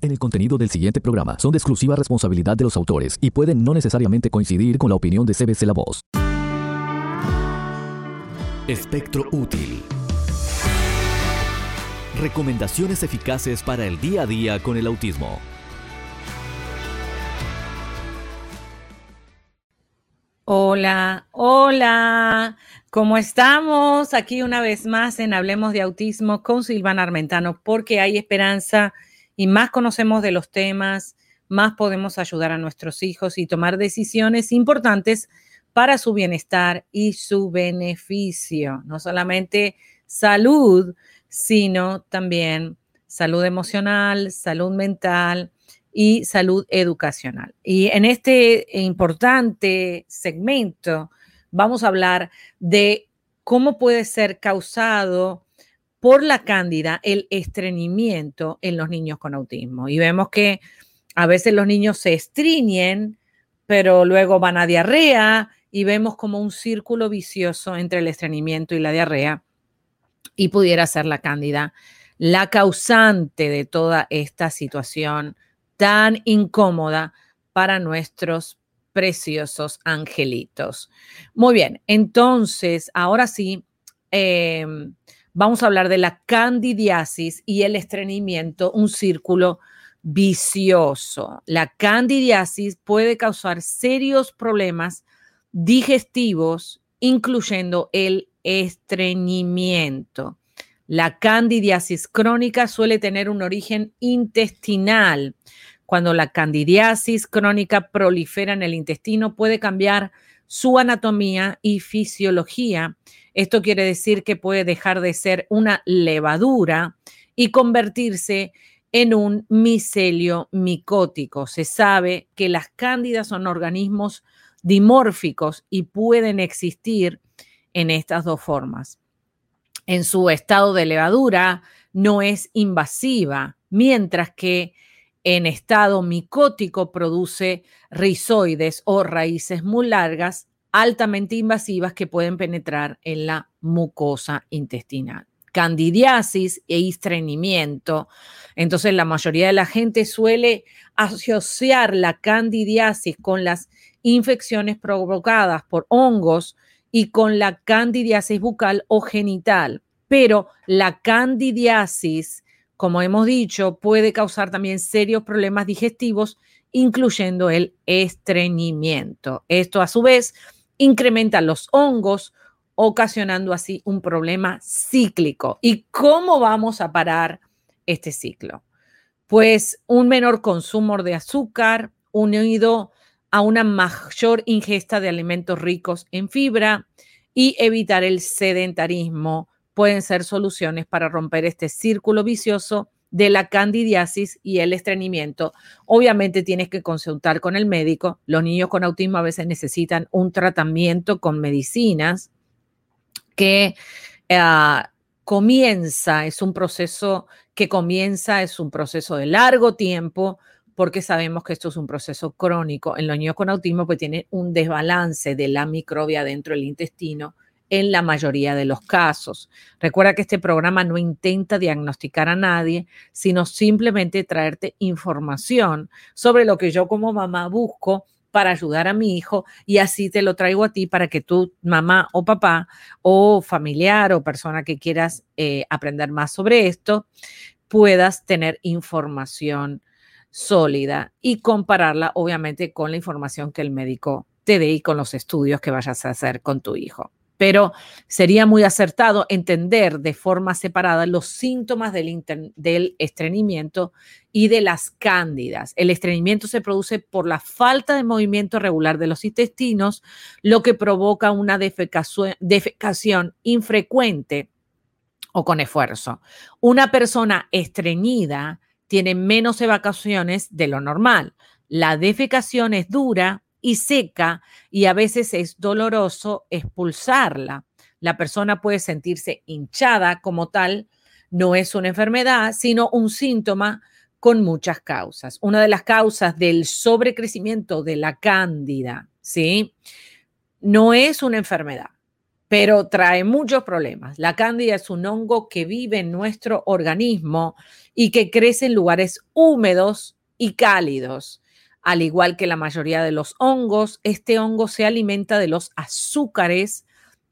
En el contenido del siguiente programa son de exclusiva responsabilidad de los autores y pueden no necesariamente coincidir con la opinión de CBC La Voz. Espectro útil. Recomendaciones eficaces para el día a día con el autismo. Hola, hola, ¿cómo estamos? Aquí una vez más en Hablemos de Autismo con Silvana Armentano, porque hay esperanza y más conocemos de los temas, más podemos ayudar a nuestros hijos y tomar decisiones importantes para su bienestar y su beneficio. No solamente salud, sino también salud emocional, salud mental y salud educacional. Y en este importante segmento vamos a hablar de cómo puede ser causado por la cándida el estreñimiento en los niños con autismo. Y vemos que a veces los niños se estriñen, pero luego van a diarrea y vemos como un círculo vicioso entre el estreñimiento y la diarrea y pudiera ser la cándida la causante de toda esta situación tan incómoda para nuestros preciosos angelitos. Muy bien, entonces, ahora sí, eh, vamos a hablar de la candidiasis y el estreñimiento, un círculo vicioso. La candidiasis puede causar serios problemas digestivos, incluyendo el estreñimiento. La candidiasis crónica suele tener un origen intestinal. Cuando la candidiasis crónica prolifera en el intestino, puede cambiar su anatomía y fisiología esto quiere decir que puede dejar de ser una levadura y convertirse en un micelio micótico. Se sabe que las cándidas son organismos dimórficos y pueden existir en estas dos formas. En su estado de levadura no es invasiva, mientras que en estado micótico produce rizoides o raíces muy largas altamente invasivas que pueden penetrar en la mucosa intestinal. Candidiasis e estreñimiento. Entonces, la mayoría de la gente suele asociar la candidiasis con las infecciones provocadas por hongos y con la candidiasis bucal o genital. Pero la candidiasis, como hemos dicho, puede causar también serios problemas digestivos, incluyendo el estreñimiento. Esto a su vez incrementan los hongos, ocasionando así un problema cíclico. ¿Y cómo vamos a parar este ciclo? Pues un menor consumo de azúcar unido a una mayor ingesta de alimentos ricos en fibra y evitar el sedentarismo pueden ser soluciones para romper este círculo vicioso de la candidiasis y el estreñimiento. Obviamente tienes que consultar con el médico. Los niños con autismo a veces necesitan un tratamiento con medicinas que ah, comienza, es un proceso que comienza, es un proceso de largo tiempo, porque sabemos que esto es un proceso crónico. En los niños con autismo pues tiene un desbalance de la microbia dentro del intestino en la mayoría de los casos. Recuerda que este programa no intenta diagnosticar a nadie, sino simplemente traerte información sobre lo que yo como mamá busco para ayudar a mi hijo y así te lo traigo a ti para que tú, mamá o papá o familiar o persona que quieras eh, aprender más sobre esto, puedas tener información sólida y compararla obviamente con la información que el médico te dé y con los estudios que vayas a hacer con tu hijo pero sería muy acertado entender de forma separada los síntomas del, del, estreñimiento y de las cándidas. El estreñimiento se produce por la falta de movimiento regular de los intestinos, lo que provoca una defecación, defecación infrecuente o con esfuerzo. Una persona estreñida tiene menos evacuaciones de lo normal. La defecación es dura y seca y a veces es doloroso expulsarla. La persona puede sentirse hinchada como tal, no es una enfermedad, sino un síntoma con muchas causas. Una de las causas del sobrecrecimiento de la cándida, ¿sí? No es una enfermedad. pero trae muchos problemas. La cándida es un hongo que vive en nuestro organismo y que crece en lugares húmedos y cálidos. Al igual que la mayoría de los hongos, este hongo se alimenta de los azúcares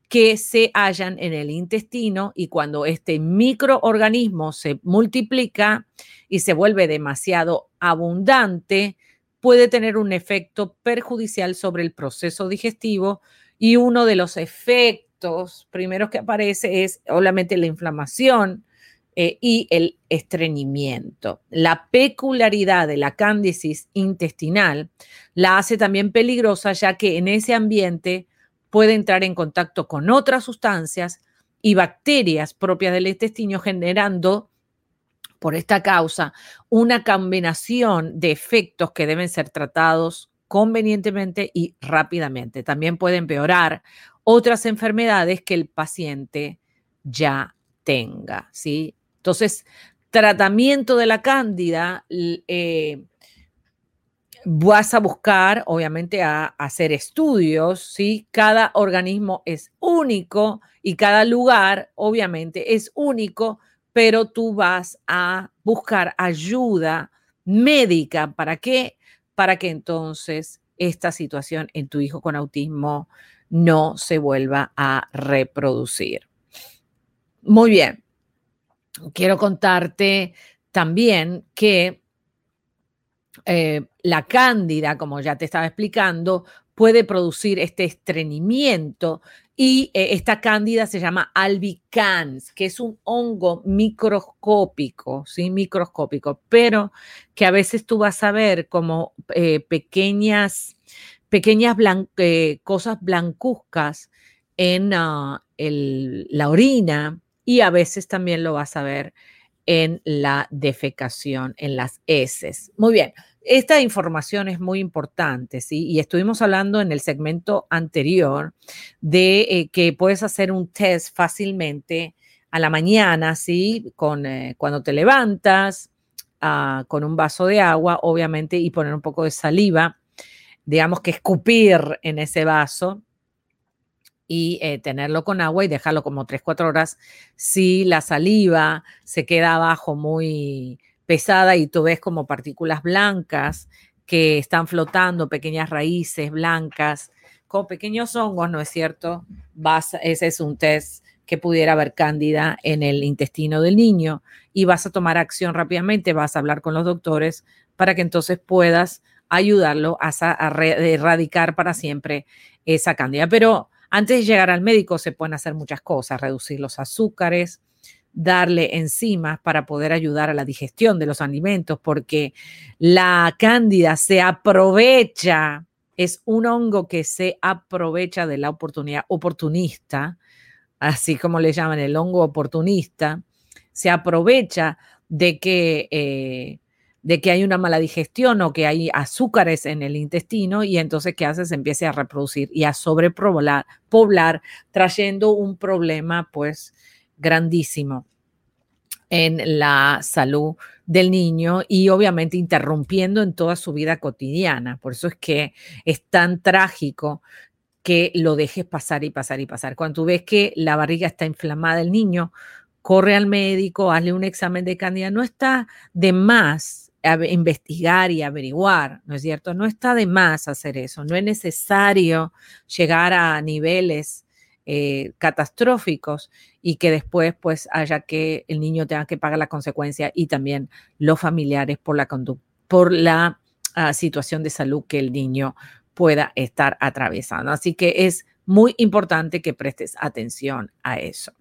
que se hallan en el intestino y cuando este microorganismo se multiplica y se vuelve demasiado abundante, puede tener un efecto perjudicial sobre el proceso digestivo y uno de los efectos primeros que aparece es obviamente la inflamación eh, y el estreñimiento. La peculiaridad de la cándisis intestinal la hace también peligrosa ya que en ese ambiente puede entrar en contacto con otras sustancias y bacterias propias del intestino, generando por esta causa una combinación de efectos que deben ser tratados convenientemente y rápidamente. También puede empeorar otras enfermedades que el paciente ya tenga, ¿sí? Entonces, tratamiento de la cándida, eh, vas a buscar, obviamente, a, hacer estudios, ¿sí? Cada organismo es único y cada lugar, obviamente, es único, pero tú vas a buscar ayuda médica. ¿Para qué? Para que entonces esta situación en tu hijo con autismo no se vuelva a reproducir. Muy bien. Quiero contarte también que eh, la cándida, como ya te estaba explicando, puede producir este estreñimiento y eh, esta cándida se llama albicans, que es un hongo microscópico, ¿sí? Microscópico, pero que a veces tú vas a ver como eh, pequeñas, pequeñas cosas blancuzcas en ah, la orina y a veces también lo vas a ver en la defecación, en las heces. Muy bien, esta información es muy importante, ¿sí? Y estuvimos hablando en el segmento anterior de eh, que puedes hacer un test fácilmente a la mañana, ¿sí? Con, eh, cuando te levantas, ah, con un vaso de agua, obviamente, y poner un poco de saliva, digamos que escupir en ese vaso y eh, tenerlo con agua y dejarlo como 3, 4 horas. Si la saliva se queda abajo muy pesada y tú ves como partículas blancas que están flotando, pequeñas raíces blancas, con pequeños hongos, ¿no es cierto? Vas, ese es un test que pudiera haber cándida en el intestino del niño y vas a tomar acción rápidamente, vas a hablar con los doctores para que entonces puedas ayudarlo a, a erradicar para siempre esa cándida. Pero antes de llegar al médico se pueden hacer muchas cosas, reducir los azúcares, darle enzimas para poder ayudar a la digestión de los alimentos, porque la cándida se aprovecha, es un hongo que se aprovecha de la oportunidad oportunista, así como le llaman el hongo oportunista, se aprovecha de que eh, de que hay una mala digestión o que hay azúcares en el intestino y entonces ¿qué hace? Se empieza a reproducir y a sobrepoblar, poblar, trayendo un problema pues grandísimo en la salud del niño y obviamente interrumpiendo en toda su vida cotidiana. Por eso es que es tan trágico que lo dejes pasar y pasar y pasar. Cuando ves que la barriga está inflamada del niño, corre al médico, hazle un examen de candida. No está de más investigar y averiguar, ¿no es cierto? No está de más hacer eso, no es necesario llegar a niveles eh, catastróficos y que después pues haya que el niño tenga que pagar la consecuencia y también los familiares por la, por la ah, situación de salud que el niño pueda estar atravesando. Así que es muy importante que prestes atención a eso.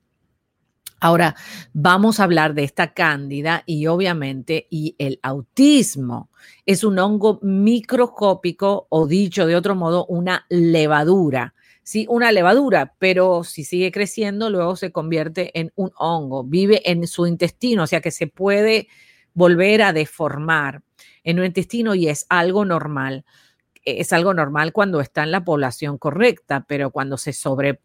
Ahora vamos a hablar de esta cándida y obviamente y el autismo es un hongo microscópico o dicho de otro modo una levadura. Sí, una levadura, pero si sigue creciendo luego se convierte en un hongo, vive en su intestino, o sea que se puede volver a deformar en un intestino y es algo normal. Es algo normal cuando está en la población correcta, pero cuando se sobre,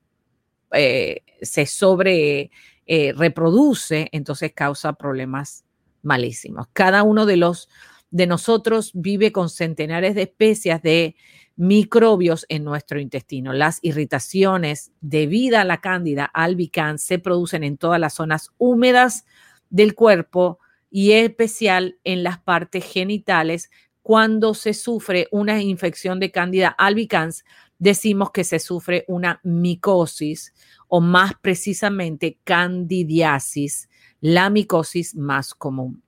eh, se sobre eh, reproduce, entonces causa problemas malísimos. Cada uno de los de nosotros vive con centenares de especies de, microbios en nuestro intestino. Las irritaciones debido a la cándida albicans se producen en todas las zonas húmedas del cuerpo y en especial en las partes genitales. Cuando se sufre una infección de cándida albicans, decimos que se sufre una micosis o más precisamente candidiasis, la micosis más común.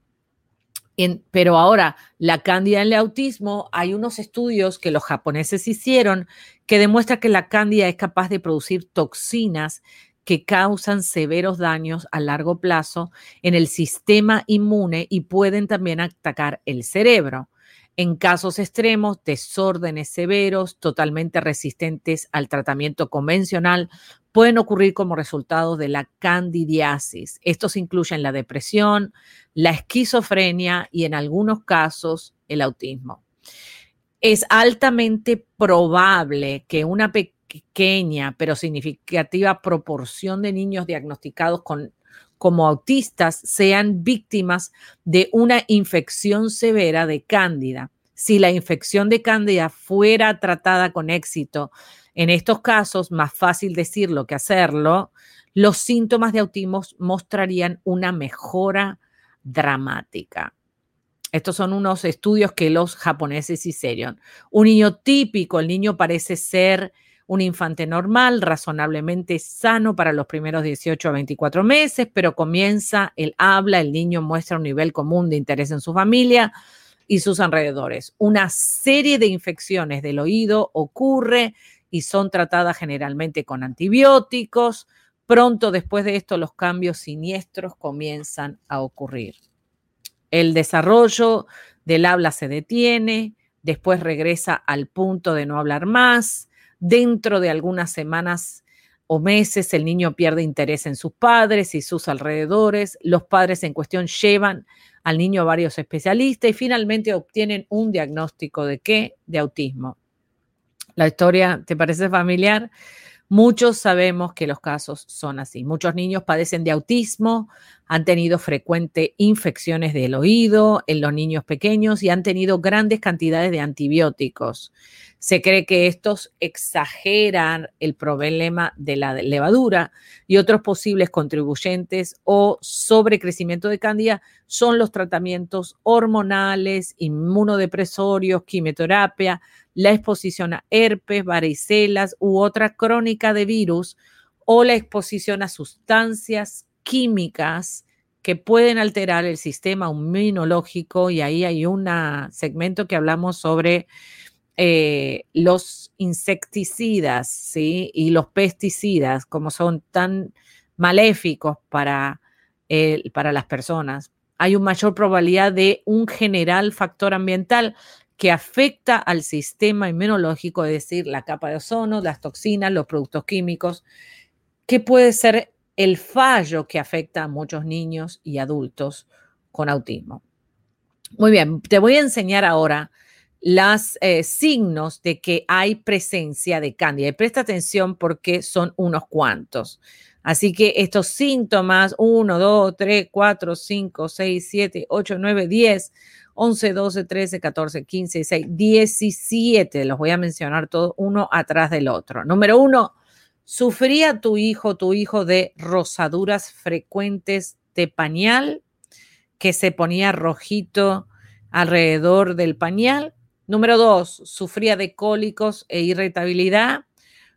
pero ahora, la cándida en el autismo, hay unos estudios que los japoneses hicieron que demuestran que la cándida es capaz de producir toxinas que causan severos daños a largo plazo en el sistema inmune y pueden también atacar el cerebro. En casos extremos, desórdenes severos, totalmente resistentes al tratamiento convencional, pueden ocurrir como resultado de la candidiasis. Estos incluyen la depresión, la esquizofrenia y en algunos casos el autismo. Es altamente probable que una pequeña pero significativa proporción de niños diagnosticados con como autistas sean víctimas de una infección severa de cándida. Si la infección de cándida fuera tratada con éxito, en estos casos, más fácil decirlo que hacerlo, los síntomas de autismo mostrarían una mejora dramática. Estos son unos estudios que los japoneses hicieron. Un niño típico, el niño parece ser un infante normal, razonablemente sano para los primeros 18 a 24 meses, pero comienza el habla, el niño muestra un nivel común de interés en su familia y sus alrededores. Una serie de infecciones del oído ocurre y son tratadas generalmente con antibióticos. Pronto después de esto los cambios siniestros comienzan a ocurrir. El desarrollo del habla se detiene, después regresa al punto de no hablar más, Dentro de algunas semanas o meses el niño pierde interés en sus padres y sus alrededores. Los padres en cuestión llevan al niño a varios especialistas y finalmente obtienen un diagnóstico de qué? De autismo. La historia, ¿te parece familiar? Muchos sabemos que los casos son así. Muchos niños padecen de autismo, han tenido frecuentes infecciones del oído en los niños pequeños y han tenido grandes cantidades de antibióticos. Se cree que estos exageran el problema de la levadura y otros posibles contribuyentes o sobrecrecimiento de cándida son los tratamientos hormonales, inmunodepresorios, quimioterapia, la exposición a herpes, varicelas u otra crónica de virus o la exposición a sustancias químicas que pueden alterar el sistema inmunológico y ahí hay un segmento que hablamos sobre eh, los insecticidas y los pesticidas, como son tan maléficos para, para las personas. Hay una mayor probabilidad de un general factor ambiental que afecta al sistema inmunológico, es decir, la capa de ozono, las toxinas, los productos químicos, que puede ser el fallo que afecta a muchos niños y adultos con autismo. Muy bien, te voy a enseñar ahora los eh, signos de que hay presencia de cándida. Y presta atención porque son unos cuantos. Así que estos síntomas, 1, 2, 3, 4, 5, 6, 7, 8, 9, 10, 11, 12, 13, 14, 15, 16, 17. Los voy a mencionar todos uno atrás del otro. Número uno, ¿sufría tu hijo, tu hijo de rosaduras frecuentes de pañal que se ponía rojito alrededor del pañal? Número dos, sufría de cólicos e irritabilidad.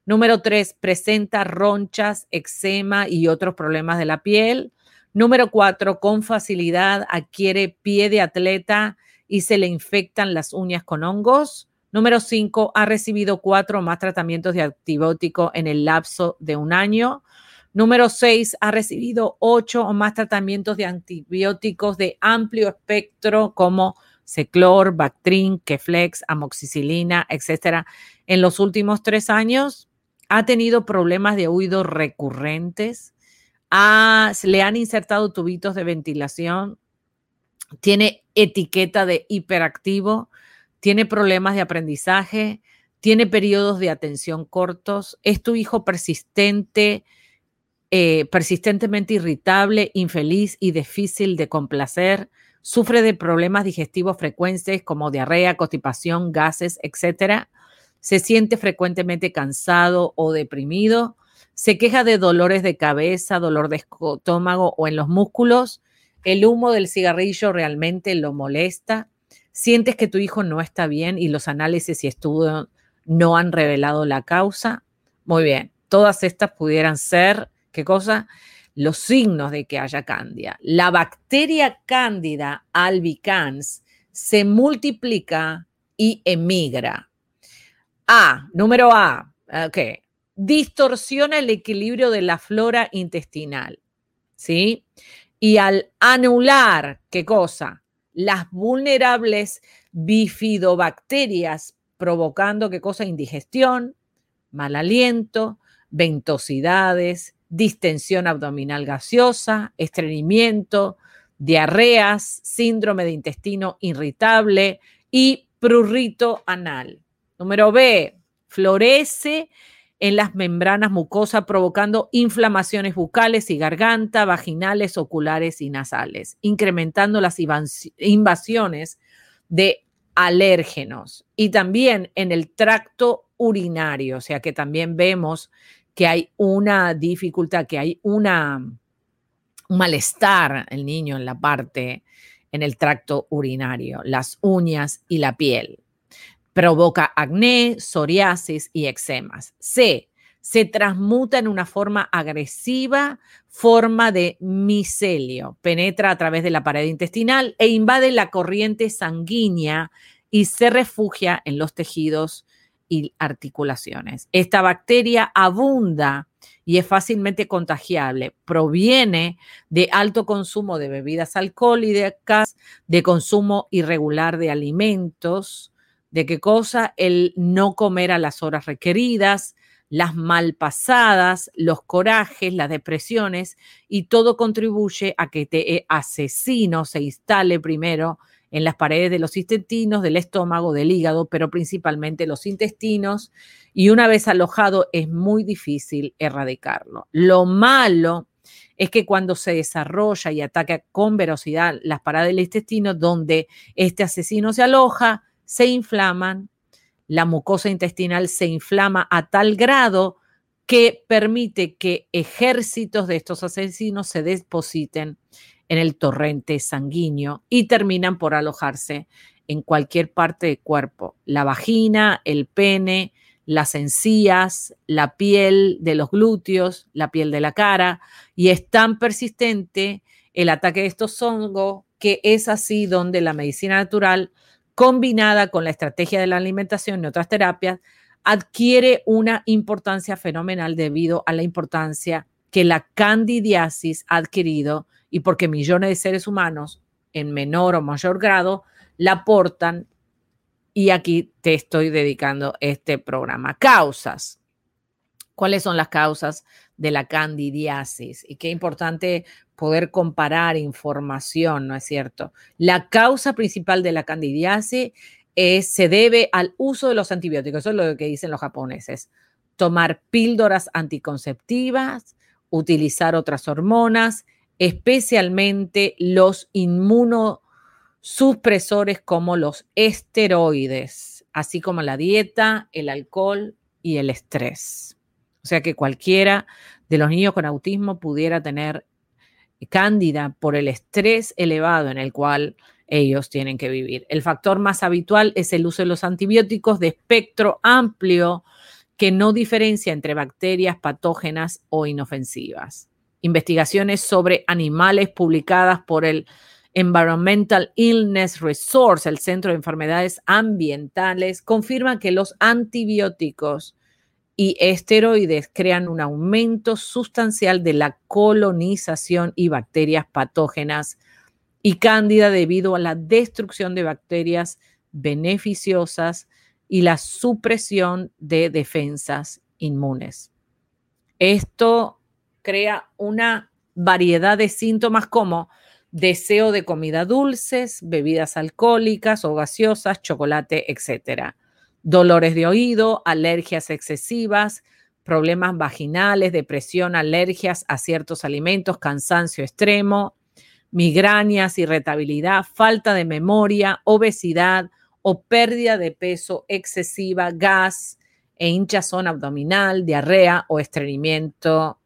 Número tres, presenta ronchas, eczema y otros problemas de la piel. Número cuatro, con facilidad adquiere pie de atleta y se le infectan las uñas con hongos. Número cinco, ha recibido cuatro más tratamientos de antibiótico en el lapso de un año. Número seis, ha recibido ocho o más tratamientos de antibióticos de amplio espectro como Seclor, Bactrin, Keflex, amoxicilina, etcétera, en los últimos tres años. Ha tenido problemas de oído recurrentes le han insertado tubitos de ventilación, tiene etiqueta de hiperactivo, tiene problemas de aprendizaje, tiene periodos de atención cortos, es tu hijo persistente, eh, persistentemente irritable, infeliz y difícil de complacer, sufre de problemas digestivos frecuentes como diarrea, constipación, gases, etc. se siente frecuentemente cansado o deprimido, se queja de dolores de cabeza, dolor de estómago o en los músculos, el humo del cigarrillo realmente lo molesta, sientes que tu hijo no está bien y los análisis y estudios no han revelado la causa. Muy bien, todas estas pudieran ser, ¿qué cosa? Los signos de que haya cándida. La bacteria cándida albicans se multiplica y emigra. A, número A, ok, distorsiona el equilibrio de la flora intestinal, ¿sí? Y al anular, ¿qué cosa? Las vulnerables bifidobacterias provocando, ¿qué cosa? Indigestión, mal aliento, ventosidades, distensión abdominal gaseosa, estreñimiento, diarreas, síndrome de intestino irritable y prurrito anal. Número B, florece en las membranas mucosas provocando inflamaciones bucales y garganta, vaginales, oculares y nasales, incrementando las invasiones de alérgenos y también en el tracto urinario, o sea que también vemos que hay una dificultad, que hay una, un malestar el niño en la parte, en el tracto urinario, las uñas y la piel. Provoca acné, psoriasis y eczemas. C. Se transmuta en una forma agresiva, forma de micelio. Penetra a través de la pared intestinal e invade la corriente sanguínea y se refugia en los tejidos y articulaciones. Esta bacteria abunda y es fácilmente contagiable. Proviene de alto consumo de bebidas alcohólicas, de consumo irregular de alimentos, ¿De qué cosa? El no comer a las horas requeridas, las malpasadas, los corajes, las depresiones y todo contribuye a que este asesino se instale primero en las paredes de los intestinos, del estómago, del hígado, pero principalmente los intestinos y una vez alojado es muy difícil erradicarlo. Lo malo es que cuando se desarrolla y ataca con velocidad las paredes del intestino, donde este asesino se aloja, se inflaman, la mucosa intestinal se inflama a tal grado que permite que ejércitos de estos asesinos se depositen en el torrente sanguíneo y terminan por alojarse en cualquier parte del cuerpo, la vagina, el pene, las encías, la piel de los glúteos, la piel de la cara, y es tan persistente el ataque de estos hongos que es así donde la medicina natural combinada con la estrategia de la alimentación y otras terapias, adquiere una importancia fenomenal debido a la importancia que la candidiasis ha adquirido y porque millones de seres humanos en menor o mayor grado la aportan y aquí te estoy dedicando este programa. Causas. ¿Cuáles son las causas de la candidiasis? Y qué importante poder comparar información, ¿no es cierto? La causa principal de la candidiasis se debe al uso de los antibióticos, eso es lo que dicen los japoneses. Tomar píldoras anticonceptivas, utilizar otras hormonas, especialmente los inmunosupresores como los esteroides, así como la dieta, el alcohol y el estrés. O sea que cualquiera de los niños con autismo pudiera tener cándida por el estrés elevado en el cual ellos tienen que vivir. El factor más habitual es el uso de los antibióticos de espectro amplio que no diferencia entre bacterias patógenas o inofensivas. Investigaciones sobre animales publicadas por el Environmental Illness Resource, el Centro de Enfermedades Ambientales, confirman que los antibióticos y esteroides crean un aumento sustancial de la colonización y bacterias patógenas y cándida debido a la destrucción de bacterias beneficiosas y la supresión de defensas inmunes. Esto crea una variedad de síntomas como deseo de comida dulces, bebidas alcohólicas o gaseosas, chocolate, etcétera dolores de oído, alergias excesivas, problemas vaginales, depresión, alergias a ciertos alimentos, cansancio extremo, migrañas, irritabilidad, falta de memoria, obesidad o pérdida de peso excesiva, gas, e hinchazón abdominal, diarrea o estreñimiento,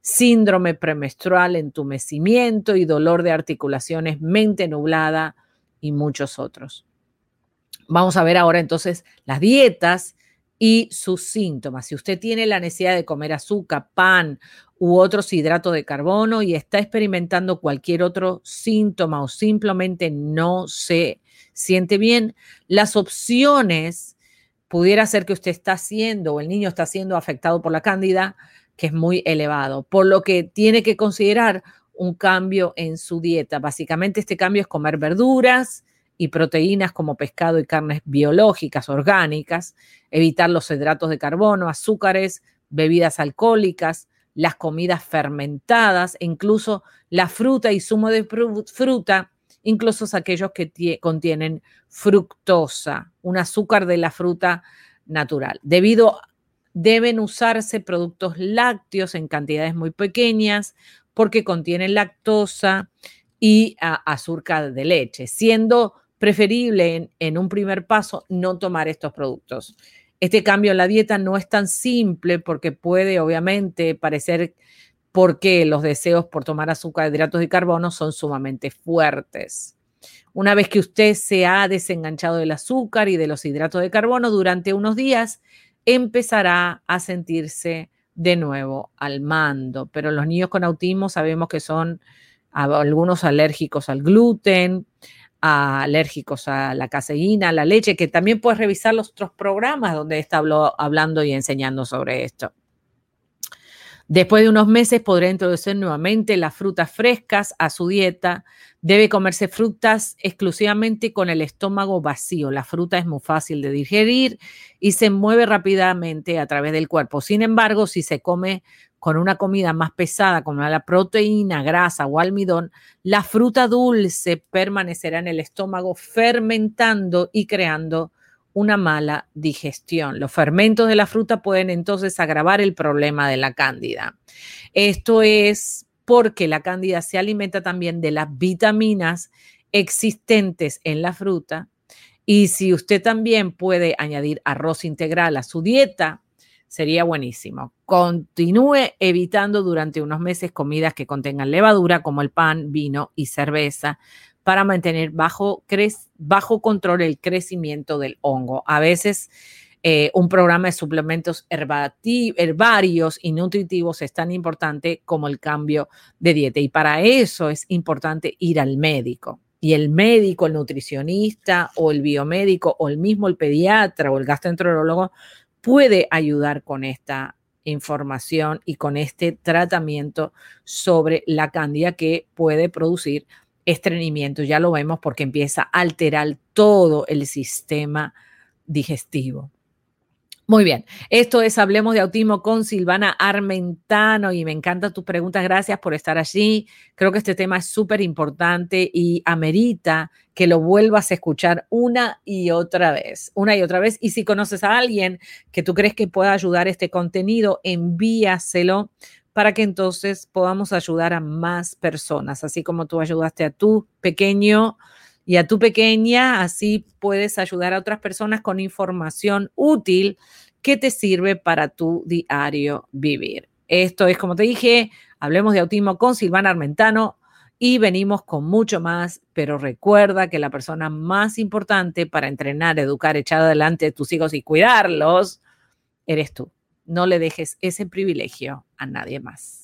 síndrome premenstrual, entumecimiento y dolor de articulaciones, mente nublada y muchos otros. Vamos a ver ahora entonces las dietas y sus síntomas. Si usted tiene la necesidad de comer azúcar, pan u otros hidratos de carbono y está experimentando cualquier otro síntoma o simplemente no se siente bien, las opciones pudiera ser que usted está siendo o el niño está siendo afectado por la cándida, que es muy elevado, por lo que tiene que considerar un cambio en su dieta. Básicamente este cambio es comer verduras y proteínas como pescado y carnes biológicas, orgánicas, evitar los hidratos de carbono, azúcares, bebidas alcohólicas, las comidas fermentadas, e incluso la fruta y zumo de fruta, incluso aquellos que contienen fructosa, un azúcar de la fruta natural. Debido deben usarse productos lácteos en cantidades muy pequeñas porque contienen lactosa y azúcar de leche, siendo preferible en, un primer paso no tomar estos productos. Este cambio en la dieta no es tan simple porque puede obviamente parecer porque los deseos por tomar azúcar, hidratos y carbono son sumamente fuertes. Una vez que usted se ha desenganchado del azúcar y de los hidratos de carbono durante unos días, empezará a sentirse de nuevo al mando. Pero los niños con autismo sabemos que son algunos alérgicos al gluten, alérgicos a la caseína, a la leche, que también puedes revisar los otros programas donde está hablando y enseñando sobre esto. Después de unos meses podrá introducir nuevamente las frutas frescas a su dieta. Debe comerse frutas exclusivamente con el estómago vacío. La fruta es muy fácil de digerir y se mueve rápidamente a través del cuerpo. Sin embargo, si se come con una comida más pesada como la proteína, grasa o almidón, la fruta dulce permanecerá en el estómago fermentando y creando una mala digestión. Los fermentos de la fruta pueden entonces agravar el problema de la cándida. Esto es porque la cándida se alimenta también de las vitaminas existentes en la fruta. Y si usted también puede añadir arroz integral a su dieta, sería buenísimo. Continúe evitando durante unos meses comidas que contengan levadura como el pan, vino y cerveza, para mantener bajo, bajo control el crecimiento del hongo. A veces eh, un programa de suplementos herbarios y nutritivos es tan importante como el cambio de dieta. Y para eso es importante ir al médico. Y el médico, el nutricionista o el biomédico o el mismo el pediatra o el gastroenterólogo puede ayudar con esta información y con este tratamiento sobre la cándida que puede producir estreñimiento, ya lo vemos porque empieza a alterar todo el sistema digestivo. Muy bien, esto es Hablemos de Autismo con Silvana Armentano y me encanta tus preguntas. Gracias por estar allí. Creo que este tema es súper importante y amerita que lo vuelvas a escuchar una y otra vez, una y otra vez. Y si conoces a alguien que tú crees que pueda ayudar este contenido, envíaselo para que entonces podamos ayudar a más personas, así como tú ayudaste a tu pequeño y a tu pequeña, así puedes ayudar a otras personas con información útil que te sirve para tu diario vivir. Esto es, como te dije, hablemos de autismo con Silvana Armentano y venimos con mucho más, pero recuerda que la persona más importante para entrenar, educar, echar adelante a tus hijos y cuidarlos, eres tú. No le dejes ese privilegio a nadie más.